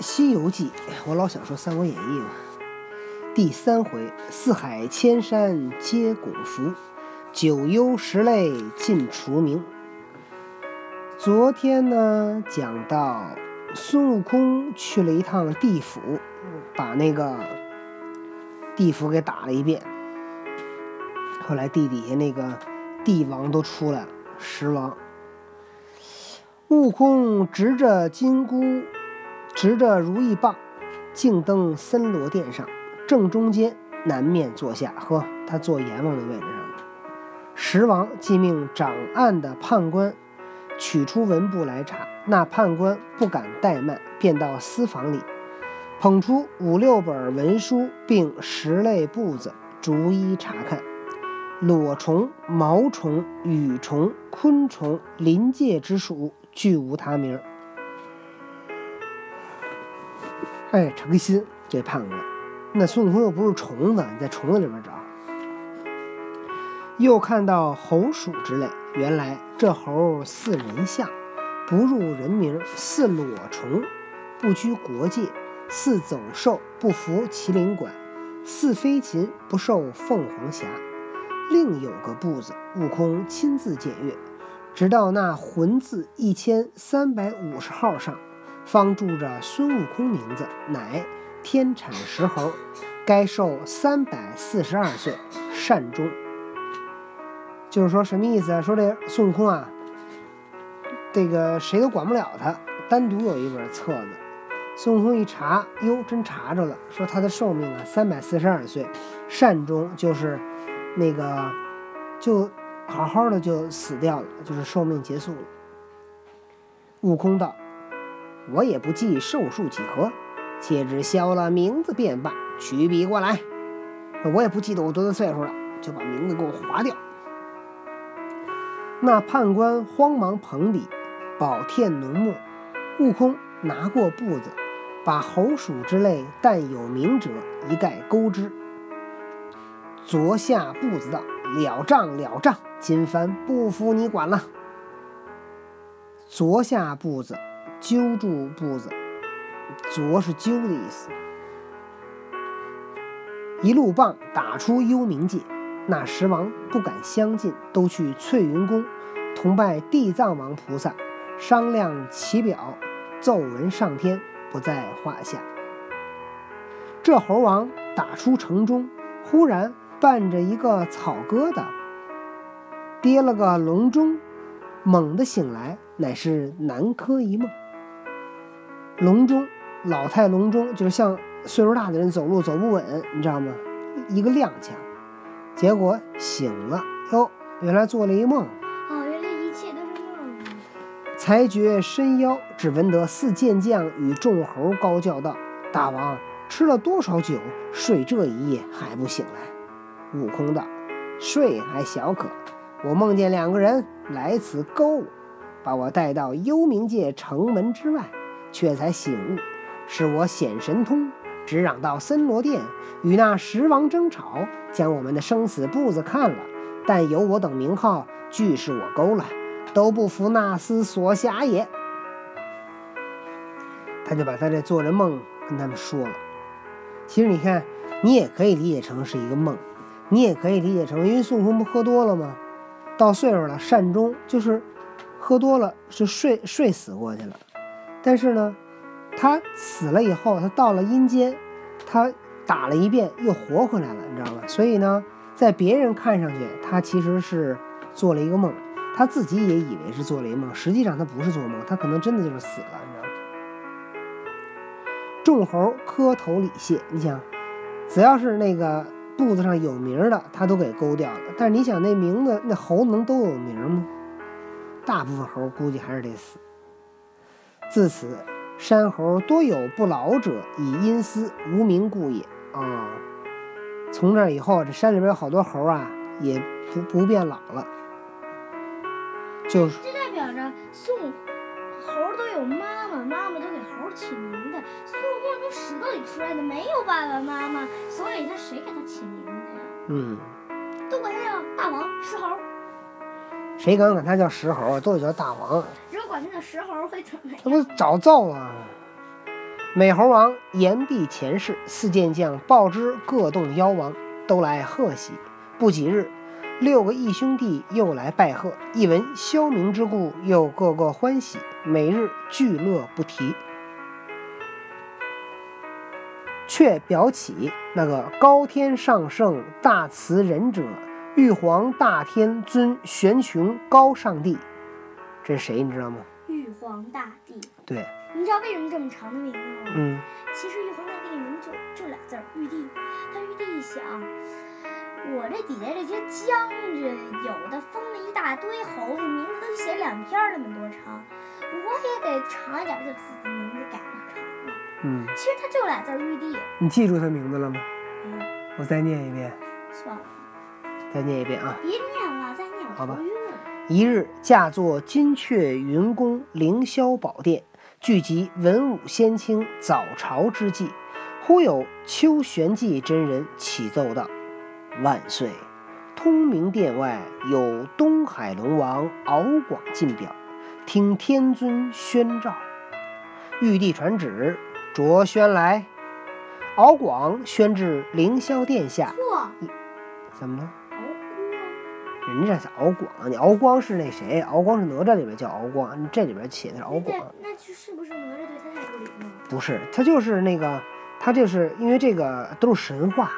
《西游记》，我老想说《三国演义》嘛。第三回，四海千山皆拱伏，九幽十类尽除名。昨天呢，讲到孙悟空去了一趟地府，把那个地府给打了一遍。后来地底下那个帝王都出来了，十王。悟空执着金箍。执着如意棒，径登森罗殿上，正中间南面坐下。呵，他坐阎王的位置上了。十王即命掌案的判官取出文簿来查，那判官不敢怠慢，便到私房里捧出五六本文书，并十类簿子，逐一查看。裸虫、毛虫、羽虫、昆虫、临界之属，俱无他名。哎，诚心这判官，那孙悟空又不是虫子，你在虫子里边找。又看到猴鼠之类，原来这猴似人相，不入人名；似裸虫，不居国界；似走兽，不服麒麟管；似飞禽，不受凤凰辖。另有个簿子，悟空亲自检阅，直到那魂字一千三百五十号上。方注着孙悟空名字，乃天产石猴，该寿三百四十二岁，善终。就是说什么意思啊？说这孙悟空啊，这个谁都管不了他，单独有一本册子。孙悟空一查，哟，真查着了，说他的寿命啊，三百四十二岁，善终就是那个就好好的就死掉了，就是寿命结束了。悟空道。我也不记寿数几何，且只消了名字便罢。取笔过来，我也不记得我多大岁数了，就把名字给我划掉。那判官慌忙捧笔，饱添浓墨。悟空拿过簿子，把猴鼠之类但有名者一概勾之。昨下步子道：“了账了账，今番不服你管了。”昨下步子。揪住步子，啄是揪的意思。一路棒打出幽冥界，那十王不敢相近，都去翠云宫同拜地藏王菩萨，商量其表，奏文上天，不在话下。这猴王打出城中，忽然伴着一个草疙瘩，跌了个笼中，猛地醒来，乃是南柯一梦。笼中，老太笼中，就是像岁数大的人走路走不稳，你知道吗？一个踉跄，结果醒了，哟，原来做了一梦。哦，原来一切都是梦。才觉身腰，只闻得四健将与众猴高叫道：“大王吃了多少酒，睡这一夜还不醒来？”悟空道：“睡还小可，我梦见两个人来此勾我，把我带到幽冥界城门之外。”却才醒悟，是我显神通，直嚷到森罗殿，与那十王争吵，将我们的生死簿子看了，但有我等名号，俱是我勾了，都不服那厮所辖也。他就把他这做着梦跟他们说了。其实你看，你也可以理解成是一个梦，你也可以理解成，因为孙悟空不喝多了吗？到岁数了，善终就是喝多了，就睡睡死过去了。但是呢，他死了以后，他到了阴间，他打了一遍又活回来了，你知道吧？所以呢，在别人看上去，他其实是做了一个梦，他自己也以为是做了一个梦，实际上他不是做梦，他可能真的就是死了，你知道吗？众猴磕头礼谢，你想，只要是那个肚子上有名的，他都给勾掉了。但是你想，那名字那猴能都有名吗？大部分猴估计还是得死。自此，山猴多有不老者，以阴司无名故也。啊，从这以后，这山里边有好多猴啊，也不不变老了。就是这代表着孙悟猴都有妈妈，妈妈都给猴起名的。孙悟空从石头里出来的，没有爸爸妈妈，所以他谁给他起名字呀？嗯，都管他叫大王石猴。谁敢管他叫石猴，都得叫大王。管那个石猴会怎么样？那不早揍啊！美猴王言毕前世，四健将报之各洞妖王，都来贺喜。不几日，六个义兄弟又来拜贺，一闻萧明之故，又个个欢喜，每日聚乐不提。却表起那个高天上圣大慈仁者，玉皇大天尊玄穹高上帝，这是谁？你知道吗？玉皇大帝。对，你知道为什么这么长的名字吗？嗯，其实玉皇大帝名就就俩字儿玉帝。他玉帝一想，我这底下这些将军，有的封了一大堆猴子，名字都写两篇儿那么多长，我也得长一点，就自己名字改了长了。嗯，其实他就俩字儿玉帝。你记住他名字了吗？嗯，我再念一遍，算了，再念一遍啊。别念了，再念我好吧。一日，驾坐金阙云宫凌霄宝殿，聚集文武仙卿早朝之际，忽有秋玄寂真人启奏道：“万岁！通明殿外有东海龙王敖广进表，听天尊宣召。”玉帝传旨，着宣来。敖广宣至凌霄殿下，错，怎么了？人家是敖广，你敖光是那谁？敖光是哪吒里面叫敖光，你这里边写的是敖那广，那就是不是哪吒对他太不礼貌？不是，他就是那个，他就是因为这个都是神话，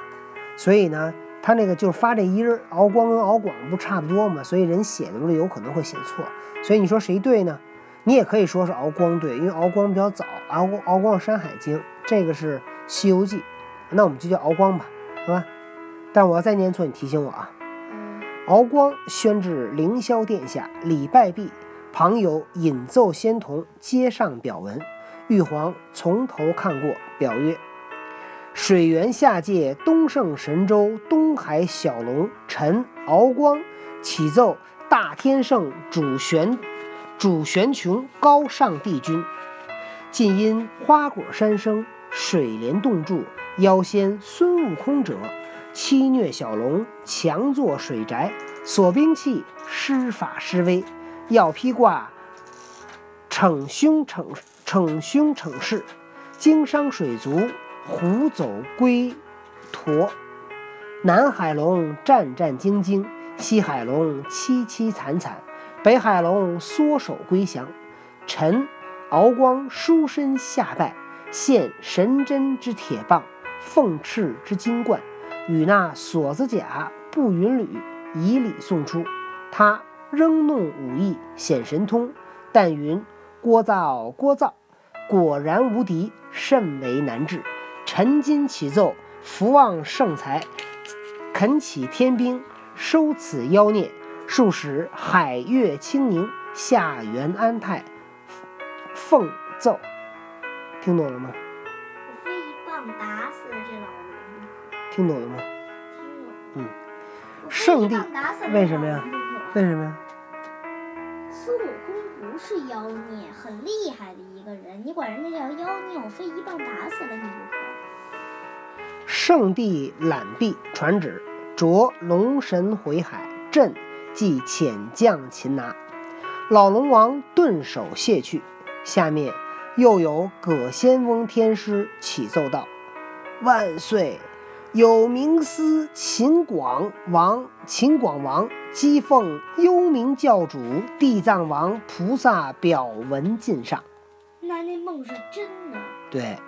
所以呢，他那个就是发这音儿，敖光跟敖广不差不多嘛，所以人写的时候有可能会写错，所以你说谁对呢？你也可以说是敖光对，因为敖光比较早，敖光敖光是《山海经》，这个是《西游记》，那我们就叫敖光吧，好吧？但我要再念错，你提醒我啊。敖光宣至凌霄殿下，礼拜毕，旁有引奏仙童接上表文。玉皇从头看过，表曰：“水源下界东胜神州东海小龙臣敖光启奏大天圣主玄主玄穹高上帝君，近因花果山生，水帘洞住，妖仙孙悟空者。”欺虐小龙，强作水宅，锁兵器，施法施威，要披挂，逞凶逞逞凶逞势，经商水族，虎走龟驼。南海龙战战兢兢，西海龙凄凄惨惨，北海龙缩手归降。臣敖光书身下拜，献神针之铁棒，凤翅之金冠。与那锁子甲步云履以礼送出，他仍弄武艺显神通，但云聒噪聒噪，果然无敌，甚为难治。臣今启奏，福望圣才，恳启天兵收此妖孽，数使海月清宁，下元安泰。奉奏，听懂了吗？我非一棒打。听懂了吗？嗯。圣帝一棒打死了这为什么呀为什么呀？孙悟空不是妖孽，很厉害的一个人，你管人家叫妖孽，我非一棒打死了你不可。圣帝览毕，传旨，着龙神回海，朕即遣将擒拿。老龙王顿首谢去。下面又有葛仙翁天师启奏道：“万岁！有名司秦广王，秦广王击奉幽冥教主地藏王菩萨表文进上。”那那梦是真的。对，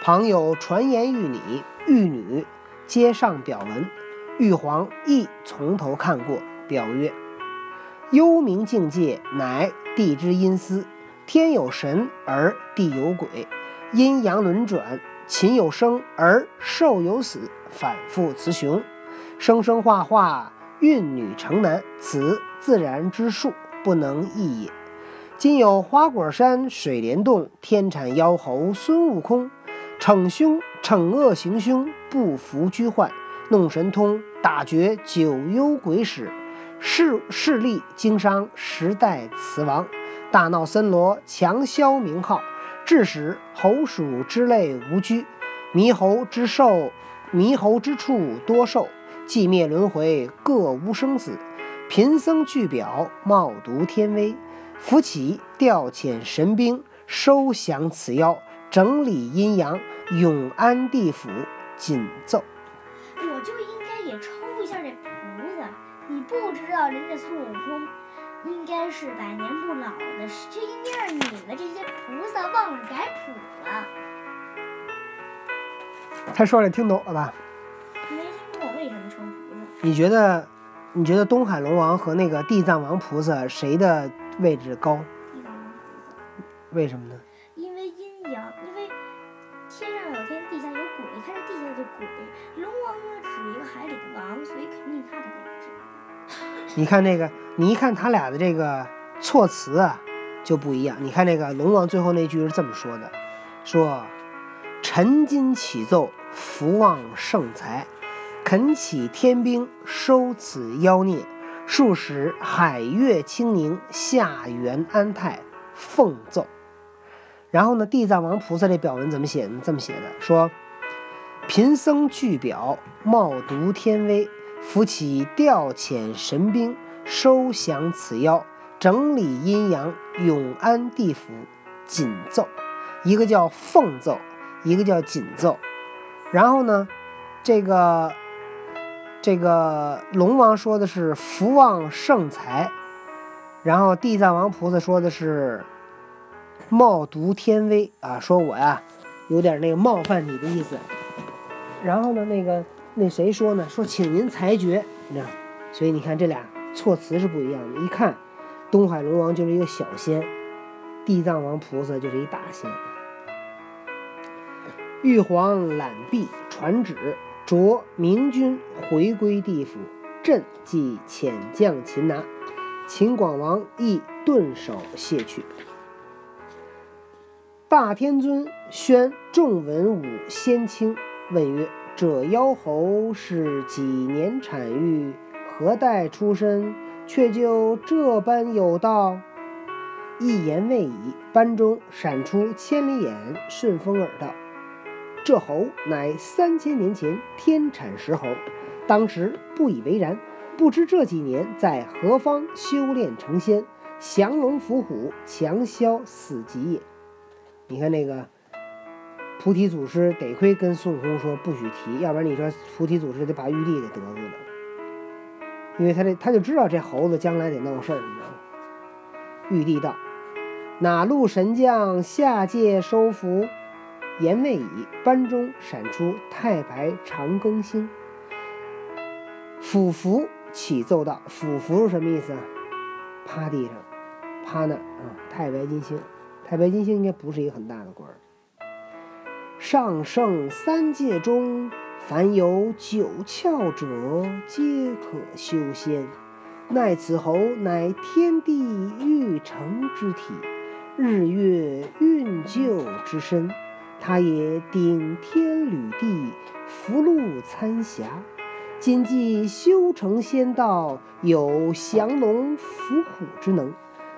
旁有传言玉女，玉女皆上表文，玉皇亦从头看过，表曰：“幽冥境界乃地之阴司，天有神而地有鬼，阴阳轮转，禽有生而兽有死，反复雌雄，生生化化，孕女成男，此自然之术，不能易也。”今有花果山水帘洞天产妖猴孙悟空，逞凶惩恶行凶，不服居患，弄神通，打绝九幽鬼使，势势力经商十代雌王，大闹森罗，强销名号，致使猴鼠之类无居，猕猴之兽，猕猴之处多兽，寂灭轮回，各无生死。贫僧具表，冒读天威。扶起调遣神兵，收降此妖，整理阴阳，永安地府，紧奏。我就应该也抽一下这菩萨。你不知道人家孙悟空应该是百年不老的，这应该是你们这些菩萨忘了改谱了。他说的听懂了吧？没听懂为什么称菩萨？你觉得，你觉得东海龙王和那个地藏王菩萨谁的位置高？地藏王菩萨，为什么呢？你看那个，你一看他俩的这个措辞啊，就不一样。你看那个龙王最后那句是这么说的：说臣今启奏，福旺圣财，恳起天兵收此妖孽，数使海月清宁，下元安泰，奉奏。然后呢，地藏王菩萨这表文怎么写呢？这么写的：说贫僧具表，冒读天威。扶起调遣神兵，收降此妖，整理阴阳，永安地府。紧奏，一个叫奉奏，一个叫紧奏。然后呢，这个这个龙王说的是福旺盛财，然后地藏王菩萨说的是冒读天威啊，说我呀有点那个冒犯你的意思。然后呢，那个。那谁说呢？说请您裁决，你知道，所以你看这俩措辞是不一样的。一看，东海龙王就是一个小仙，地藏王菩萨就是一大仙。玉皇揽璧传旨，着明君回归地府，朕即遣将擒拿。秦广王亦顿首谢去。大天尊宣众文武先清，问曰。这妖猴是几年产育？何代出身？却就这般有道？一言未已，班中闪出千里眼，顺风耳道：“这猴乃三千年前天产石猴，当时不以为然，不知这几年在何方修炼成仙，降龙伏虎，强消死疾也。”你看那个。菩提祖师得亏跟孙悟空说不许提，要不然你说菩提祖师得把玉帝给得罪了，因为他这他就知道这猴子将来得闹事儿，你知道吗？玉帝道：“哪路神将下界收服？”言未已，班中闪出太白长庚星，俯伏起奏道：“俯伏是什么意思啊？趴地上，趴那儿啊！太白金星，太白金星应该不是一个很大的官儿。”上圣三界中，凡有九窍者，皆可修仙。奈此猴乃天地育成之体，日月运就之身。他也顶天履地，福禄参霞。今既修成仙道，有降龙伏虎之能，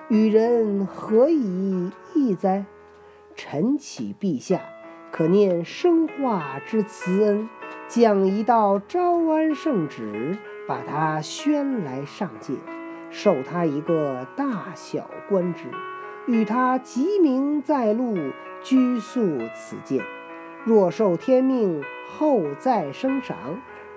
与人何以异哉？臣启陛下。可念生化之慈恩，降一道招安圣旨，把他宣来上界，授他一个大小官职，与他吉名在禄，居宿此间。若受天命，后再升赏；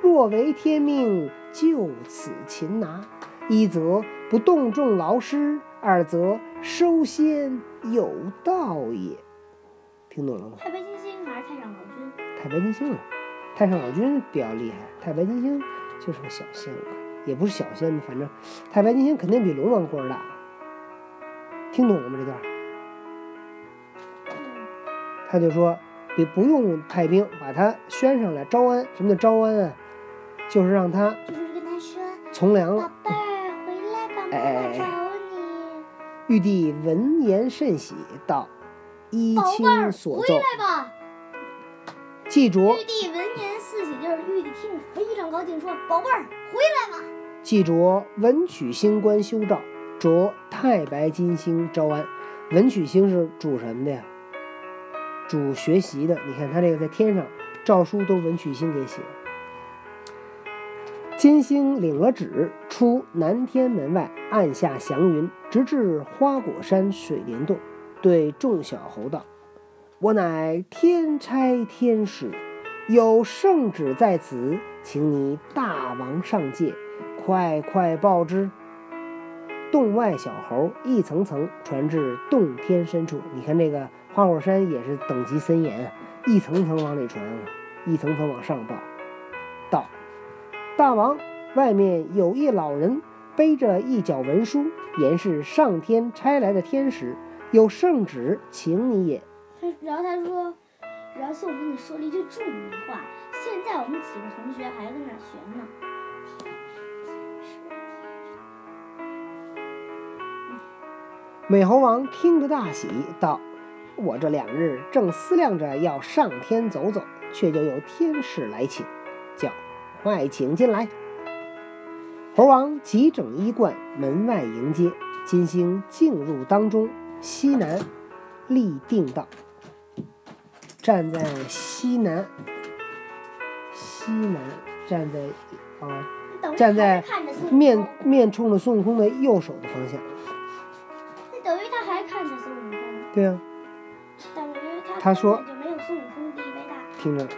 若违天命，就此擒拿。一则不动众劳师，二则收仙有道也。听懂了吗？太白金星了，太上老君比较厉害，太白金星就是个小仙了，也不是小仙，反正太白金星肯定比龙王官大。听懂了吗？这段？他就说，你不用派兵把他宣上来招安。什么叫招安啊？就是让他就是跟他说从良了。宝贝儿，回来吧，妈妈找你。玉帝闻言甚喜，道。依亲所奏，记着。玉帝闻言四喜，就是玉帝听着非常高兴，说：“宝贝儿，回来吧。”记着文曲星官修诏，着太白金星招安。文曲星是主什么的呀？主学习的。你看他这个在天上诏书都文曲星给写。金星领了旨，出南天门外，按下祥云，直至花果山水帘洞。对众小猴道：“我乃天差天使，有圣旨在此，请你大王上界，快快报之。洞外小猴一层层传至洞天深处。你看这个花果山也是等级森严啊，一层层往里传，一层层往上报。道：大王，外面有一老人背着一角文书，言是上天差来的天使，有圣旨，请你也。他然后他说，然后宋公子说了一句著名的话：现在我们几个同学还在那学呢。美猴王听得大喜，道：“我这两日正思量着要上天走走，却就有天使来请，叫快请进来。”猴王急整衣冠，门外迎接。金星进入当中，西南立定道，站在西南，西南站在啊，站在面面冲着孙悟空的右手的方向。那等于他还看着孙悟空，对啊，等于他他说就没有孙悟空地位大。听着，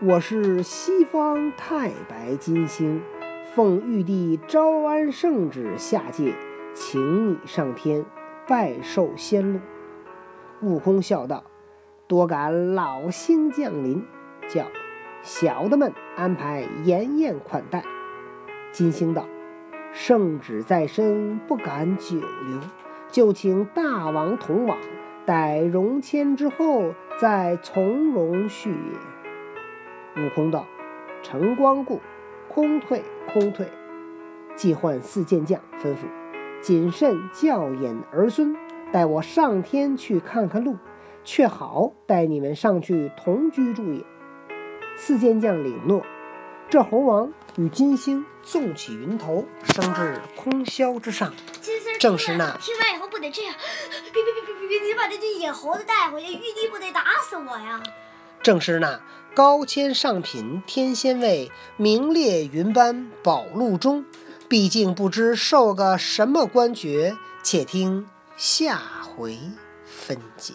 我是西方太白金星，奉玉帝招安圣旨下界，请你上天拜受仙路。悟空笑道：“多感老星降临，叫小的们安排筵宴款待。”金星道：“圣旨在身，不敢久留，就请大王同往。待荣迁之后，再从容续也。”悟空道：“晨光顾，空退，空退。”即唤四健将，吩咐谨慎教引儿孙，带我上天去看看路，却好带你们上去同居住也。四健将领诺。这猴王与金星纵起云头，升至空霄之上。金丝儿正是那听完以后不得这样，别别别别别别，你把这只野猴子带回去，玉帝不得打死我呀！正是那高迁上品天仙位，名列云班宝录中。毕竟不知受个什么官爵，且听下回分解。